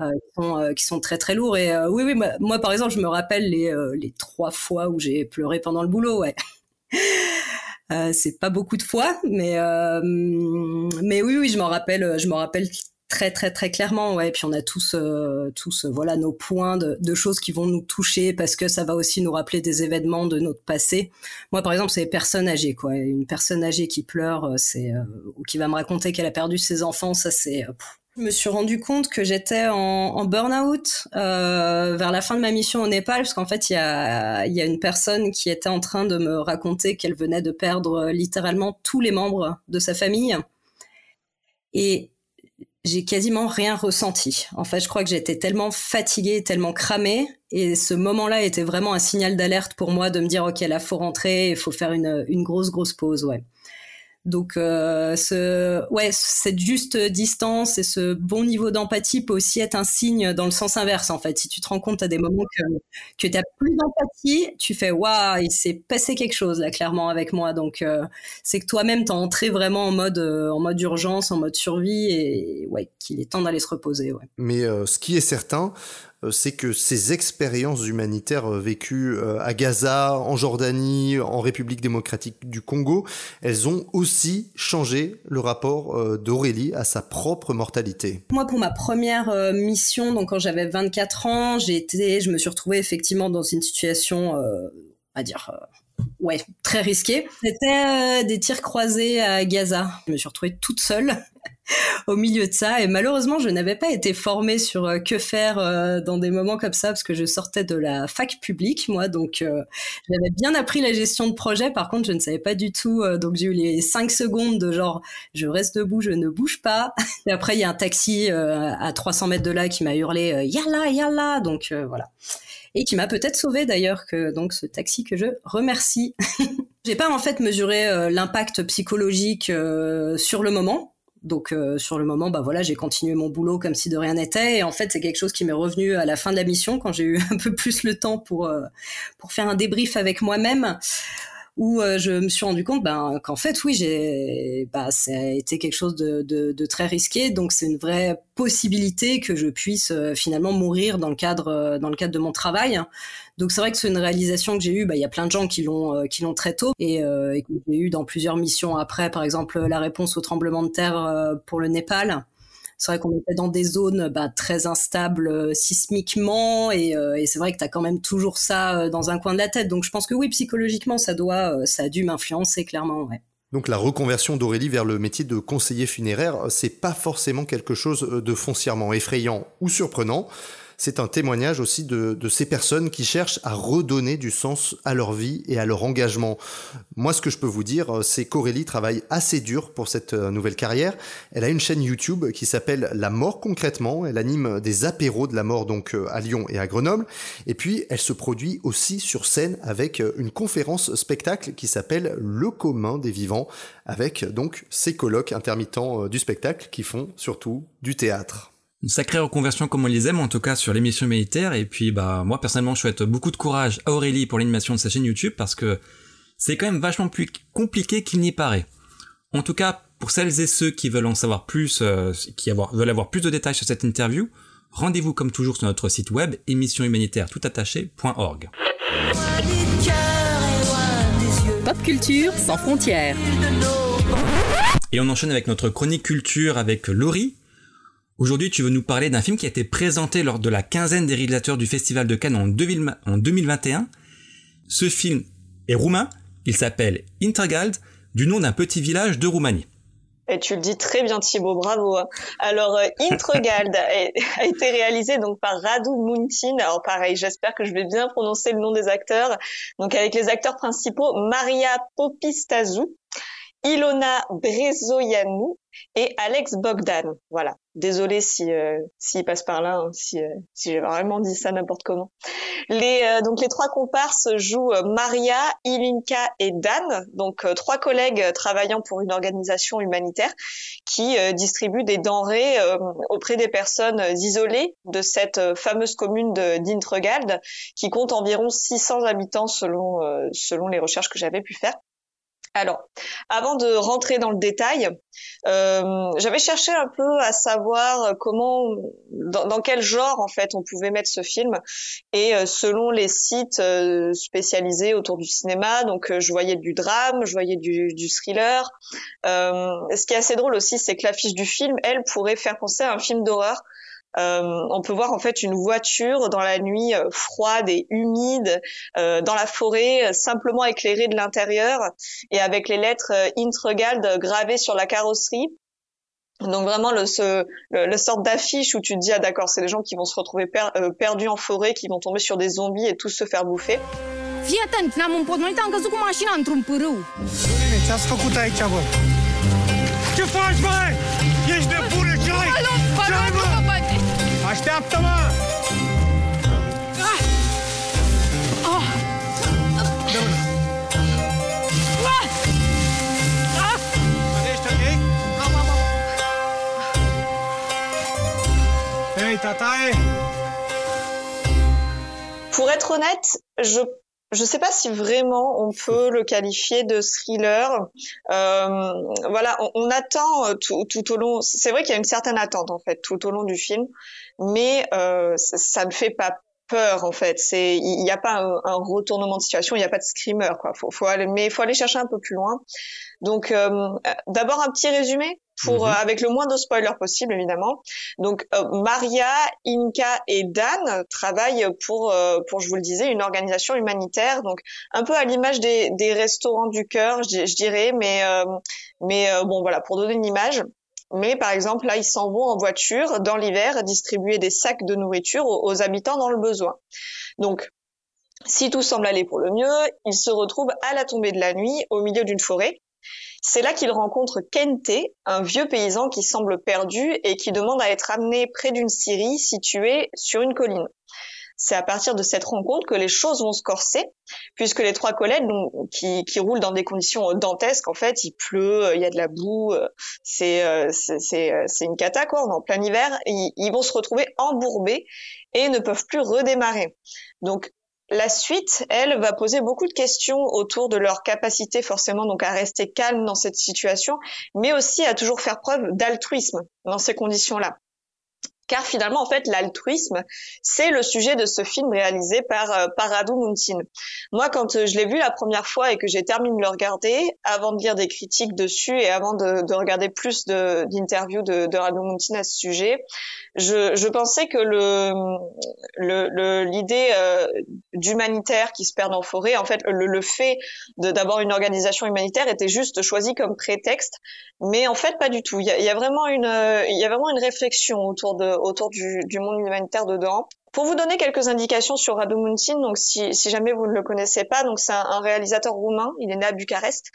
Qui sont, qui, sont, très très lourds et oui oui moi, par exemple je me rappelle les les trois fois où j'ai pleuré pendant le boulot ouais [laughs] c'est pas beaucoup de fois mais mais oui oui je m'en rappelle je m'en rappelle Très très très clairement, ouais. Puis on a tous euh, tous euh, voilà nos points de, choses qui vont nous toucher parce que ça va aussi nous rappeler des événements de notre passé. Moi par exemple, c'est les personnes âgées quoi. Une personne âgée qui pleure, euh, c'est ou qui va me raconter qu'elle a perdu ses enfants, ça c'est. je me suis rendu compte que j'étais en, burn-out euh, vers la fin de ma mission au Népal, parce qu'en fait, il y a, y a une personne qui était en train de me raconter qu'elle venait de perdre littéralement tous les membres de sa famille. Et j'ai quasiment rien ressenti. En fait, je crois que j'étais tellement fatiguée, tellement cramée, et ce moment-là était vraiment un signal d'alerte pour moi de me dire ok, là faut rentrer, il faut faire une, une grosse grosse pause, ouais. Donc, euh, ouais, cette juste distance et ce bon niveau d'empathie peut aussi être un signe dans le sens inverse, en fait. Si tu te rends compte à des moments que, tu n'as plus d'empathie, tu fais waouh, il s'est passé quelque chose là, clairement, avec moi. Donc, euh, c'est que toi-même, t'es entré vraiment en mode, euh, en mode urgence, en mode survie et ouais, qu'il est temps d'aller se reposer. Mais ce qui est certain, c'est que ces expériences humanitaires euh, vécues euh, à Gaza, en Jordanie, en République démocratique du Congo, elles ont aussi changé le rapport d'Aurélie à sa propre mortalité. Moi, pour ma première mission, donc quand j'avais 24 ans, j'ai été, je me suis retrouvée effectivement dans une situation, euh, à dire, ouais, très risquée. C'était des tirs croisés à Gaza. Je me suis retrouvée toute seule au milieu de ça. Et malheureusement, je n'avais pas été formée sur euh, que faire euh, dans des moments comme ça parce que je sortais de la fac publique, moi. Donc, euh, j'avais bien appris la gestion de projet. Par contre, je ne savais pas du tout. donc, j'ai eu les cinq secondes de genre, je reste debout, je ne bouge pas. [laughs] Et après, il y a un taxi à 300 mètres de là qui m'a hurlé, yalla, yalla. Donc, voilà et qui m'a peut-être sauvé d'ailleurs que donc ce taxi que je remercie. [laughs] J'ai pas en fait mesuré l'impact psychologique sur le moment donc euh, sur le moment, bah voilà, j'ai continué mon boulot comme si de rien n'était. Et en fait, c'est quelque chose qui m'est revenu à la fin de la mission quand j'ai eu [laughs] un peu plus le temps pour euh, pour faire un débrief avec moi-même où euh, je me suis rendu compte ben, qu'en fait, oui, j'ai, bah, ça a été quelque chose de, de, de très risqué. Donc, c'est une vraie possibilité que je puisse finalement mourir dans le cadre, dans le cadre de mon travail. Donc, c'est vrai que c'est une réalisation que j'ai eue. Bah, il y a plein de gens qui l'ont, qui l'ont très tôt et, et que j'ai eu dans plusieurs missions après. Par exemple, la réponse au tremblement de terre pour le Népal c'est vrai qu'on était dans des zones bah, très instables euh, sismiquement et, euh, c'est vrai que tu as quand même toujours ça euh, dans un coin de la tête. Donc je pense que oui, psychologiquement, ça doit, ça a dû m'influencer clairement. Ouais. Donc la reconversion d'Aurélie vers le métier de conseiller funéraire, c'est pas forcément quelque chose de foncièrement effrayant ou surprenant c'est un témoignage aussi de, ces personnes qui cherchent à redonner du sens à leur vie et à leur engagement. Moi, ce que je peux vous dire, c'est qu'Aurélie travaille assez dur pour cette euh, nouvelle carrière. Elle a une chaîne YouTube qui s'appelle La mort concrètement. Elle anime des apéros de la mort donc euh, à Lyon et à Grenoble. Et puis, elle se produit aussi sur scène avec euh, une conférence spectacle qui s'appelle Le commun des vivants avec donc ses colloques intermittents du spectacle qui font surtout du théâtre une sacrée reconversion comme on les aime en tout cas sur l'émission militaire et puis bah moi personnellement je souhaite beaucoup de courage à Aurélie pour l'animation de sa chaîne YouTube parce que c'est quand même vachement plus compliqué qu'il n'y paraît. En tout cas, pour celles et ceux qui veulent en savoir plus, euh, qui veulent avoir plus de détails sur cette interview, rendez-vous comme toujours sur notre site web émissionhumanitaire toutattaché.org. Pop culture sans frontières. Et on enchaîne avec notre chronique culture avec Laurie Aujourd'hui, tu veux nous parler d'un film qui a été présenté lors de la quinzaine des réalisateurs du Festival de Cannes en, 2000 en 2021. Ce film est roumain, il s'appelle Intergald, du nom d'un petit village de Roumanie. Et tu le dis très bien Thibaut, bravo. hein. Alors euh, Introgald a, [laughs] a été réalisé donc par Radu Muntin. Alors pareil, j'espère que je vais bien prononcer le nom des acteurs. Donc avec les acteurs principaux Maria Popistazu, Ilona Brezoianu et Alex Bogdan. Voilà. Désolé si euh, s'il passe par là, hein, si, euh, si j'ai vraiment dit ça n'importe comment. Les euh, donc les trois comparses jouent euh, Maria, Ilinka et Dan, donc euh, trois collègues euh, travaillant pour une organisation humanitaire qui distribue des denrées auprès des personnes isolées de cette fameuse commune d'Introgald qui compte environ 600 habitants selon selon les recherches que j'avais pu faire. Alors, avant de rentrer dans le détail, euh, j'avais cherché un peu à savoir comment, dans, quel genre en fait on pouvait mettre ce film, et euh, selon les sites euh, spécialisés autour du cinéma, donc je voyais du drame, je voyais du, du thriller. Ce qui est assez drôle aussi, c'est que l'affiche du film, elle, pourrait faire penser à un film d'horreur. Euh, on peut voir en fait une voiture dans la nuit euh, froide et humide euh, dans la forêt, euh, simplement éclairée de l'intérieur et avec les lettres euh, Introgald gravées sur la carrosserie. Donc vraiment le, ce, le, le sorte d'affiche où tu te dis ah d'accord c'est les gens qui vont se retrouver per- euh, perdus en forêt, qui vont tomber sur des zombies et tous se faire bouffer. Fii atent, ne-am împotmolit, am căzut cu mașina într-un pârâu. Bine, ce-ați făcut aici, bă? Ce faci, bă? Ești nebună, ce ai? Balon, Ce ai, Pour être honnête, je je sais pas si vraiment on peut le qualifier de thriller. Euh, voilà, on, attend euh, tout, tout au long. C'est vrai qu'il y a une certaine attente en fait tout au long du film, mais euh, ça, ça ne fait pas peur en fait. C'est il n'y a pas un, un retournement de situation, il n'y a pas de screamer quoi. Faut, faut aller, mais faut aller chercher un peu plus loin. Donc euh, d'abord un petit résumé pour euh, avec le moins de spoilers possible évidemment. Donc euh, Maria, Inka et Dan travaillent pour euh, pour je vous le disais une organisation humanitaire donc un peu à l'image des, des restaurants du cœur je, je dirais mais euh, mais euh, bon voilà pour donner une image. Mais par exemple, là, ils s'en vont en voiture dans l'hiver distribuer des sacs de nourriture aux, habitants dans le besoin. Donc, si tout semble aller pour le mieux, ils se retrouvent à la tombée de la nuit au milieu d'une forêt. C'est là qu'ils rencontrent Kente, un vieux paysan qui semble perdu et qui demande à être amené près d'une scierie située sur une colline. C'est à partir de cette rencontre que les choses vont se corser, puisque les trois collègues donc, qui, qui roulent dans des conditions dantesques, en fait, il pleut, il y a de la boue, euh, c'est euh, euh, c'est une cata quoi, en plein hiver, ils, ils vont se retrouver embourbés et ne peuvent plus redémarrer. Donc la suite, elle, va poser beaucoup de questions autour de leur capacité forcément donc à rester calme dans cette situation, mais aussi à toujours faire preuve d'altruisme dans ces conditions-là. Car finalement, en fait, l'altruisme, c'est le sujet de ce film réalisé par, euh, par Radu Muntin. Moi, quand euh, je l'ai vu la première fois et que j'ai terminé de le regarder, avant de lire des critiques dessus et avant de, de regarder plus de- d'interviews de, de Radu Muntin à ce sujet, je, je pensais que le le- le- l'idée euh, d'humanitaire qui se perd en forêt, en fait, le, le fait de d'avoir une organisation humanitaire était juste choisi comme prétexte, mais en fait pas du tout. Il y a, y a vraiment une euh, il y a vraiment une réflexion autour de autour du, du monde humanitaire dedans. Pour vous donner quelques indications sur Radu Muntin, donc si, si jamais vous ne le connaissez pas, donc c'est un, un réalisateur roumain, il est né à Bucarest,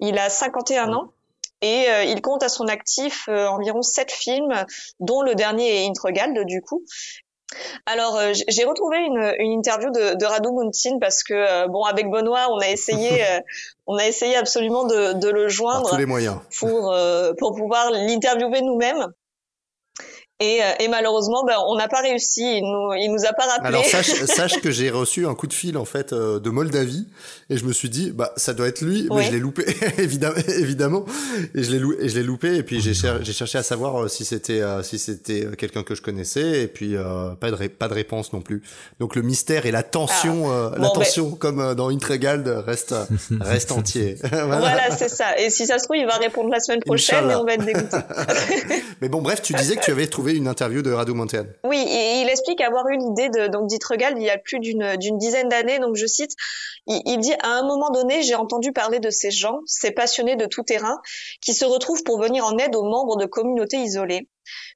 il a 51 ans et euh, il compte à son actif euh, environ sept films, dont le dernier est Introgald du coup. Alors euh, j'ai retrouvé une, une interview de, de Radu Muntin parce que bon avec Benoît on a essayé [laughs] on a essayé absolument de, de le Par joindre tous les moyens. pour pour pouvoir l'interviewer nous-mêmes. Et, euh, et malheureusement, ben, on n'a pas réussi. Il nous, il nous a pas rappelé. Alors sache, [laughs] sache que j'ai reçu un coup de fil en fait euh, de Moldavie et je me suis dit bah ça doit être lui mais Ouais. je l'ai loupé [laughs] évidemment évidemment et je l'ai lou- et je l'ai loupé et puis j'ai cher- j'ai cherché à savoir euh, si c'était euh, si c'était quelqu'un que je connaissais et puis euh, pas de ré- pas de réponse non plus. Donc le mystère et la tension euh, la Ah. Bon, ben- tension comme euh, dans Intrigald reste [laughs] reste entier. voilà, c'est ça. Et si ça se trouve, il va répondre la semaine prochaine Inch'Allah. et on va être dégoûté. Mais bon bref, tu disais que tu avais trouvé une interview de Radu Montean. Oui, il explique avoir eu l'idée de donc Regal il y a plus d'une dizaine d'années. Donc je cite, il, dit à un moment donné, j'ai entendu parler de ces gens, ces passionnés de tout terrain, qui se retrouvent pour venir en aide aux membres de communautés isolées.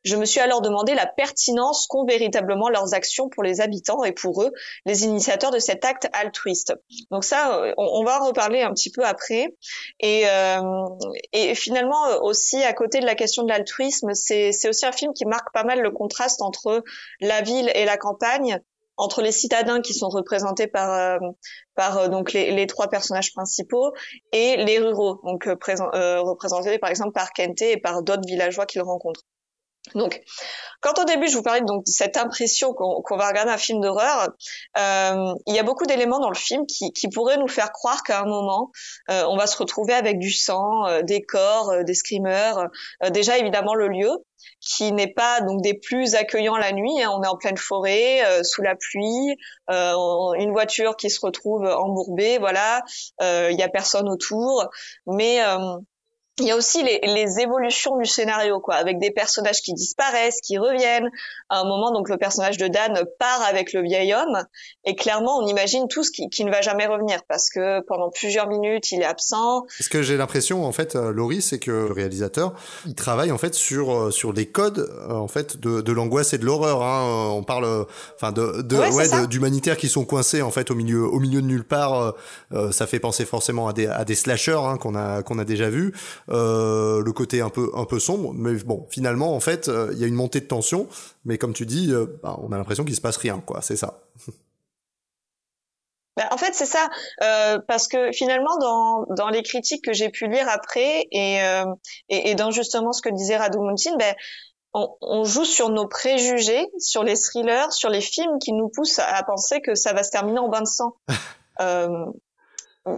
Je me suis alors demandé la pertinence qu'ont véritablement leurs actions pour les habitants et pour eux, les initiateurs de cet acte altruiste. Donc ça, euh, on, va en reparler un petit peu après. Et, euh, et finalement, aussi à côté de la question de l'altruisme, c'est aussi un film qui marque pas mal le contraste entre la ville et la campagne entre les citadins qui sont représentés par euh, par euh, donc les, trois personnages principaux et les ruraux donc représentés par exemple par Kente et par d'autres villageois qu'ils rencontrent. Donc, quand au début je vous parlais donc de cette impression qu'on va regarder un film d'horreur, euh, il y a beaucoup d'éléments dans le film qui, pourraient nous faire croire qu'à un moment euh, on va se retrouver avec du sang, euh, des corps, des screamers. Déjà évidemment le lieu qui n'est pas donc des plus accueillants la nuit. Hein. on est en pleine forêt, sous la pluie, une voiture qui se retrouve embourbée, voilà. Il y a personne autour, mais il y a aussi les, les, évolutions du scénario, quoi, avec des personnages qui disparaissent, qui reviennent. À un moment, donc le personnage de Dan part avec le vieil homme, et clairement, on imagine tout ce qui, qui ne va jamais revenir parce que pendant plusieurs minutes, il est absent. Ce que j'ai l'impression, en fait, euh, Laurie, c'est que le réalisateur, il travaille en fait sur euh, sur les codes, euh, en fait, de, de l'angoisse et de l'horreur. Hein. On parle, enfin, de, de ouais, d'humanitaires qui sont coincés en fait au milieu au milieu de nulle part. ça fait penser forcément à des à des slashers hein, qu'on a qu'on a déjà vu. Euh, le côté un peu un peu sombre, mais bon, finalement, en fait, euh, il y a une montée de tension, mais comme tu dis, euh, bah, on a l'impression qu'il se passe rien, quoi. C'est ça. Bah, en fait, c'est ça, parce que finalement, dans, dans les critiques que j'ai pu lire après et, et, dans justement ce que disait Radu Muntin, ben, on, on, joue sur nos préjugés, sur les thrillers, sur les films qui nous poussent à penser que ça va se terminer en bain de sang. [laughs]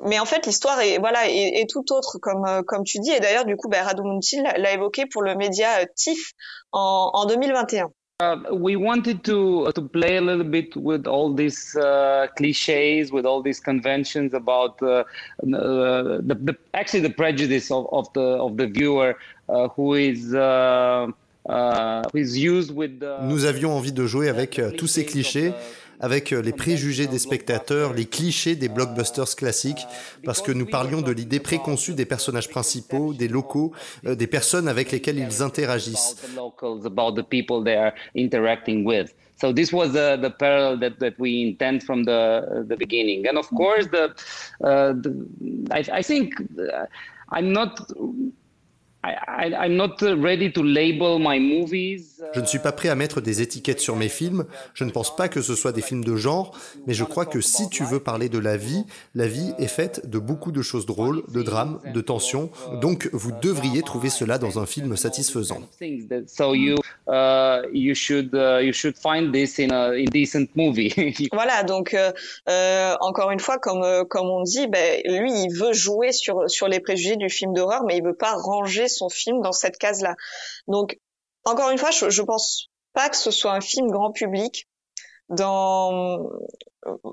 mais en fait l'histoire est voilà est, est, tout autre comme euh, comme tu dis et d'ailleurs du coup bah, Radu Muntin l'a évoqué pour le média euh, TIFF en, en 2021. Uh, we wanted to uh, to play a little bit with all these uh, cliches, with all these conventions about uh, uh the, the, actually the prejudice of, of the of the viewer uh, who is who is used with. Nous avions envie de jouer avec tous ces clichés avec euh, les préjugés des spectateurs, les clichés des blockbusters classiques, parce que nous parlions de l'idée préconçue des personnages principaux, des locaux, euh, des personnes avec lesquelles ils interagissent. So this was the parallel that, that we intend from the, the beginning. And of course, the, uh, uh, I'm not je ne suis pas prêt à mettre des étiquettes sur mes films. Je ne pense pas que ce soit des films de genre, mais je crois que si tu veux parler de la vie, la vie est faite de beaucoup de choses drôles, de drames, de tensions. Donc vous devriez trouver cela dans un film satisfaisant. Voilà, donc euh, euh, encore une fois, comme euh, comme on dit, ben, lui, il veut jouer sur sur les préjugés du film d'horreur, mais il veut pas ranger son film dans cette case-là. Donc, encore une fois, je, je pense pas que ce soit un film grand public. Dans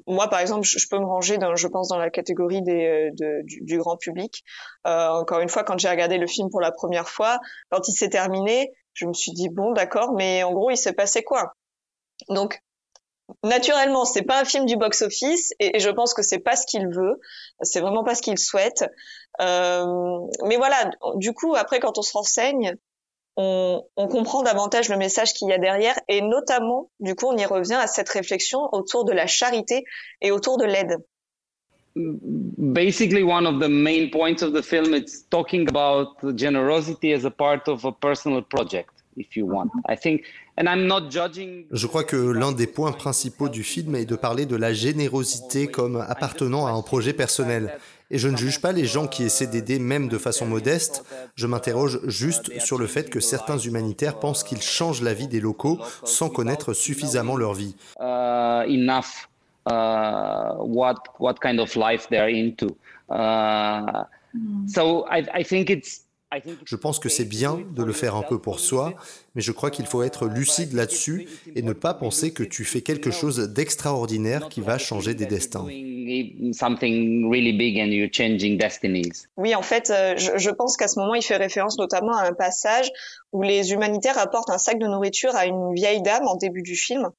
moi, par exemple, je, peux me ranger, dans, je pense, dans la catégorie des, de, du, grand public. Euh, encore une fois, quand j'ai regardé le film pour la première fois, quand il s'est terminé, je me suis dit bon, d'accord, mais en gros, il s'est passé quoi? Donc, naturellement, c'est pas un film du box-office et, je pense que c'est pas ce qu'il veut. C'est vraiment pas ce qu'il souhaite. Euh, mais voilà, du coup, après, quand on se renseigne, on, on comprend davantage le message qu'il y a derrière et notamment, du coup, on y revient à cette réflexion autour de la charité et autour de l'aide. Basically, one of the main points of the film is talking about generosity as a part of a personal project, if you want. I think je crois que l'un des points principaux du film est de parler de la générosité comme appartenant à un projet personnel. Et je ne juge pas les gens qui essaient d'aider même de façon modeste, je m'interroge juste sur le fait que certains humanitaires pensent qu'ils changent la vie des locaux sans connaître suffisamment leur vie. Uh, enough uh, what, kind of life they're into. Uh, so I, I think it's je pense que c'est bien de le faire un peu pour soi, mais je crois qu'il faut être lucide là-dessus et ne pas penser que tu fais quelque chose d'extraordinaire qui va changer des destins. something really big and you're changing destinies. Oui, en fait, euh, je, pense qu'à ce moment, il fait référence notamment à un passage où les humanitaires apportent un sac de nourriture à une vieille dame en début du film.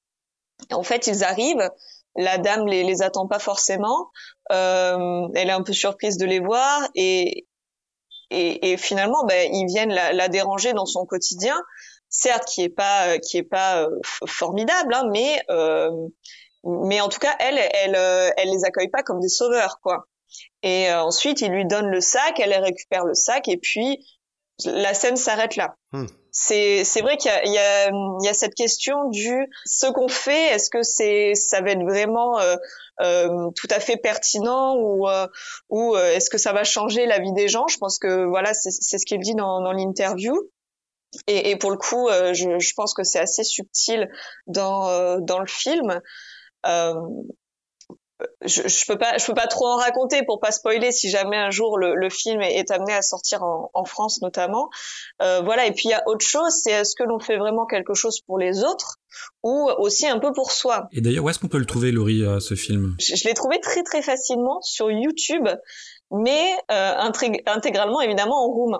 En fait, ils arrivent, la dame les, les attend pas forcément, euh, elle est un peu surprise de les voir et, et, et finalement, ben, ils viennent la, la, déranger dans son quotidien, certes qui est pas qui est pas euh, formidable, hein, mais euh, mais en tout cas, elle, elle les accueille pas comme des sauveurs, quoi. Et euh, ensuite, il lui donne le sac, elle récupère le sac, et puis la scène s'arrête là. Hmm. C'est c'est vrai qu'il y a, il y, y a cette question du ce qu'on fait, est-ce que c'est ça va être vraiment euh, euh, tout à fait pertinent ou euh, ou euh, est-ce que ça va changer la vie des gens? Je pense que voilà, c'est c'est ce qu'il dit dans, dans l'interview. Et, et, pour le coup, euh, je, je pense que c'est assez subtil dans dans le film. Je, je peux pas, je peux pas trop en raconter pour pas spoiler si jamais un jour le, le film est, est, amené à sortir en, en France notamment. Euh, voilà. Et puis il y a autre chose, c'est est-ce que l'on fait vraiment quelque chose pour les autres ou aussi un peu pour soi? Et d'ailleurs, où est-ce qu'on peut le trouver, Laurie, euh, ce film? Je, je l'ai trouvé très très facilement sur YouTube, mais euh, intégralement évidemment en room.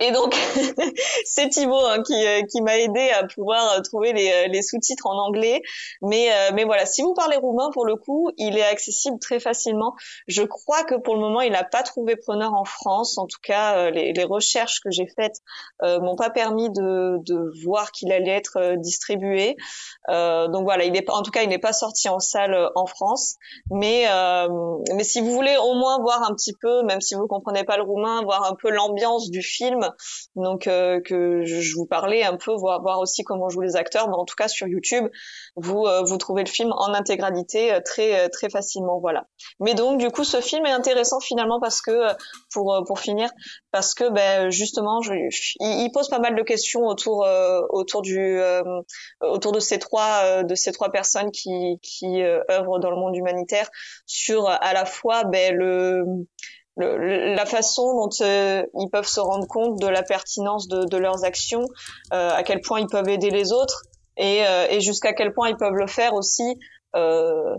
Et donc, [laughs] c'est Thibaut hein, qui, euh, qui m'a aidé à pouvoir euh, trouver les, euh, les sous-titres en anglais. Mais, mais voilà, si vous parlez roumain, pour le coup, il est accessible très facilement. Je crois que pour le moment, il n'a pas trouvé preneur en France. En tout cas, les, les recherches que j'ai faites euh, m'ont pas permis de, de voir qu'il allait être distribué. Euh, donc voilà, il est en tout cas, il n'est pas sorti en salle en France. Mais, euh, mais si vous voulez au moins voir un petit peu, même si vous comprenez pas le roumain, voir un peu l'ambiance du film, donc euh, que je vous parlais un peu, voir, aussi comment jouent les acteurs. Mais en tout cas sur YouTube, vous euh, vous trouvez le film en intégralité euh, très très facilement, voilà. Mais donc du coup, ce film est intéressant finalement parce que pour pour finir, parce que ben justement, je, il, pose pas mal de questions autour autour du autour de ces trois de ces trois personnes qui qui œuvrent dans le monde humanitaire sur à la fois ben le le, la façon dont euh, ils peuvent se rendre compte de la pertinence de, de leurs actions, euh, à quel point ils peuvent aider les autres et, euh, et jusqu'à quel point ils peuvent le faire aussi euh,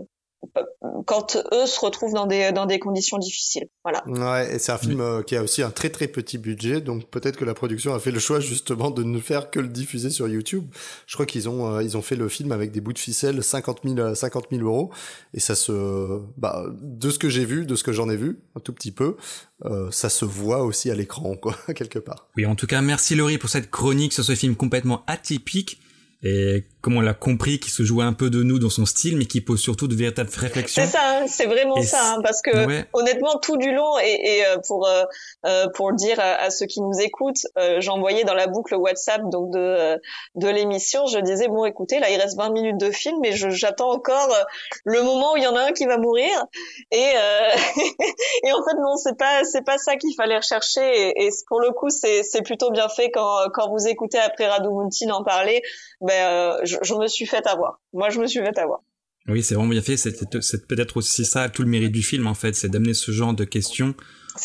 quand eux se retrouvent dans des dans des conditions difficiles. Voilà. Ouais, et c'est un film euh, qui a aussi un très très petit budget, donc peut-être que la production a fait le choix justement de ne faire que le diffuser sur YouTube. Je crois qu'ils ont euh, ils ont fait le film avec des bouts de ficelle 50 000 50 000 euros, et ça se bah de ce que j'ai vu, de ce que j'en ai vu un tout petit peu, euh, ça se voit aussi à l'écran quoi [laughs] quelque part. Oui, en tout cas, merci Laurie pour cette chronique sur ce film complètement atypique et comme on l'a compris, qui se jouait un peu de nous dans son style, mais qui pose surtout de véritables réflexions. C'est ça, hein, c'est vraiment et ça, hein, parce que ouais. honnêtement, tout du long, et, et euh, pour euh, euh, pour dire à, à, ceux qui nous écoutent, euh, j'envoyais dans la boucle WhatsApp donc de euh, de l'émission, je disais bon, écoutez, là il reste 20 minutes de film, mais j'attends encore le moment où il y en a un qui va mourir, et [laughs] et en fait non, c'est pas c'est pas ça qu'il fallait rechercher, et, et pour le coup, c'est c'est plutôt bien fait quand quand vous écoutez après Radu Muntin en parler, ben je, je me suis fait avoir. Moi, je me suis fait avoir. Oui, c'est vraiment bien fait. C'est peut-être aussi ça tout le mérite du film, en fait, c'est d'amener ce genre de questions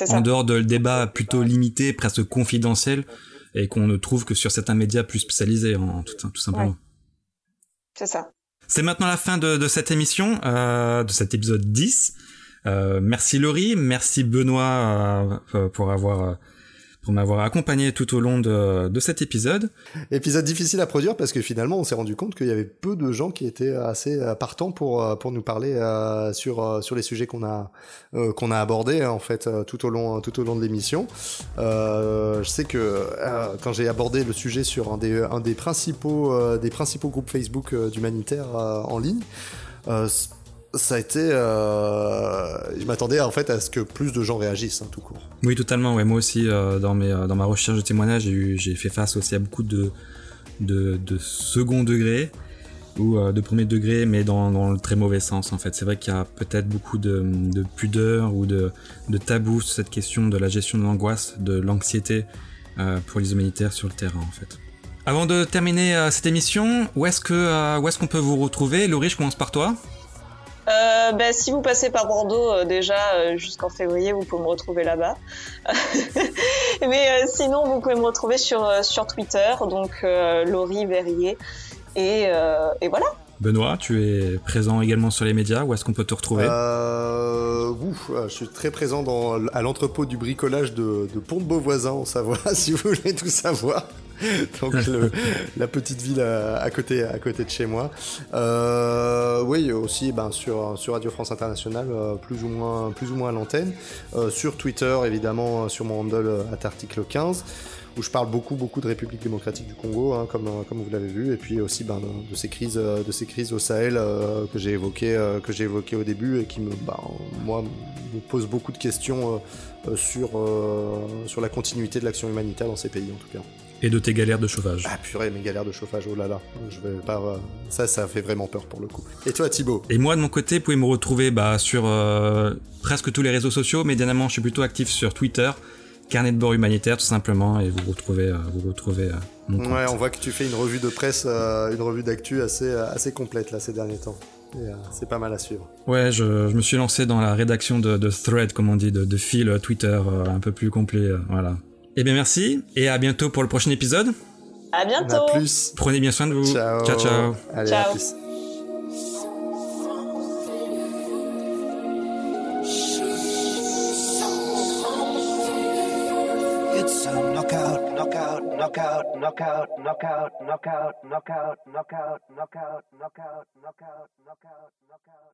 en dehors de le débat plutôt limité, presque confidentiel, et qu'on ne trouve que sur certains médias plus spécialisés, en, tout, tout simplement. Ouais. C'est ça. C'est maintenant la fin de, de cette émission, euh, de cet épisode 10. Euh, merci Laurie, merci Benoît euh, pour avoir pour m'avoir accompagné tout au long de, de, cet épisode. Épisode difficile à produire parce que finalement on s'est rendu compte qu'il y avait peu de gens qui étaient assez partants pour pour nous parler euh, sur sur les sujets qu'on a euh, qu'on a abordés en fait tout au long tout au long de l'émission. Euh, je sais que quand j'ai abordé le sujet sur un des un des principaux des principaux groupes Facebook d'humanitaires en ligne ça a été. Euh... Je m'attendais en fait à ce que plus de gens réagissent, hein, tout court. Oui, totalement. Ouais, moi aussi, euh, dans, mes, dans ma recherche de témoignages, j'ai fait face aussi à beaucoup de, de, de second degré ou euh, de premier degré, mais dans, dans, le très mauvais sens. En fait, c'est vrai qu'il y a peut-être beaucoup de, de, pudeur ou de, de tabou sur cette question de la gestion de l'angoisse, de l'anxiété euh, pour les humanitaires sur le terrain, en fait. Avant de terminer euh, cette émission, où est-ce que où est-ce qu'on peut vous retrouver? Laurie, je commence par toi. Euh, ben, si vous passez par Bordeaux, euh, déjà euh, jusqu'en février, vous pouvez me retrouver là-bas. [laughs] Mais sinon, vous pouvez me retrouver sur, sur Twitter, donc Laurie Verrier. Et, et voilà. Benoît, tu es présent également sur les médias. Où est-ce qu'on peut te retrouver? Euh, ouf, je suis très présent dans, à l'entrepôt du bricolage de, de Pont de Beauvoisin en Savoie, [laughs] si vous voulez tout savoir. Donc le, [laughs] la petite ville à, à, côté, à côté de chez moi. Euh, oui, aussi ben, sur, sur Radio France Internationale, euh, plus ou moins, plus ou moins à l'antenne. Euh, sur Twitter, évidemment, sur mon handle at article 15 où je parle beaucoup, beaucoup de République démocratique du Congo, hein, comme, comme vous l'avez vu, et puis aussi ben, de, ces crises, de ces crises au Sahel euh, que j'ai évoquées, euh, j'ai évoqué au début et qui me, ben, moi, me posent beaucoup de questions euh, sur, sur la continuité de l'action humanitaire dans ces pays, en tout cas. Et de tes galères de chauffage. Ah purée, mes galères de chauffage, oh là là, je vais pas, ça, ça fait vraiment peur pour le coup. Et toi, Thibaut? Et moi, de mon côté, vous pouvez me retrouver bah, sur presque tous les réseaux sociaux, mais dernièrement, je suis plutôt actif sur Twitter carnet de bord humanitaire tout simplement et vous retrouvez vous retrouvez mon compte. Ouais, on voit que tu fais une revue de presse, euh, une revue d'actu assez assez complète là ces derniers temps. Euh, c'est pas mal à suivre. Ouais, je, je, me suis lancé dans la rédaction de, de thread, comme on dit, de, de fil Twitter euh, un peu plus complet. voilà. Eh bien merci et à bientôt pour le prochain épisode. À bientôt. À plus. Prenez bien soin de vous. Ciao. Ciao ciao. Allez, ciao. à plus. Knockout, knockout, knockout, knockout, knockout, knockout, knockout, knockout, knockout, knockout, knockout.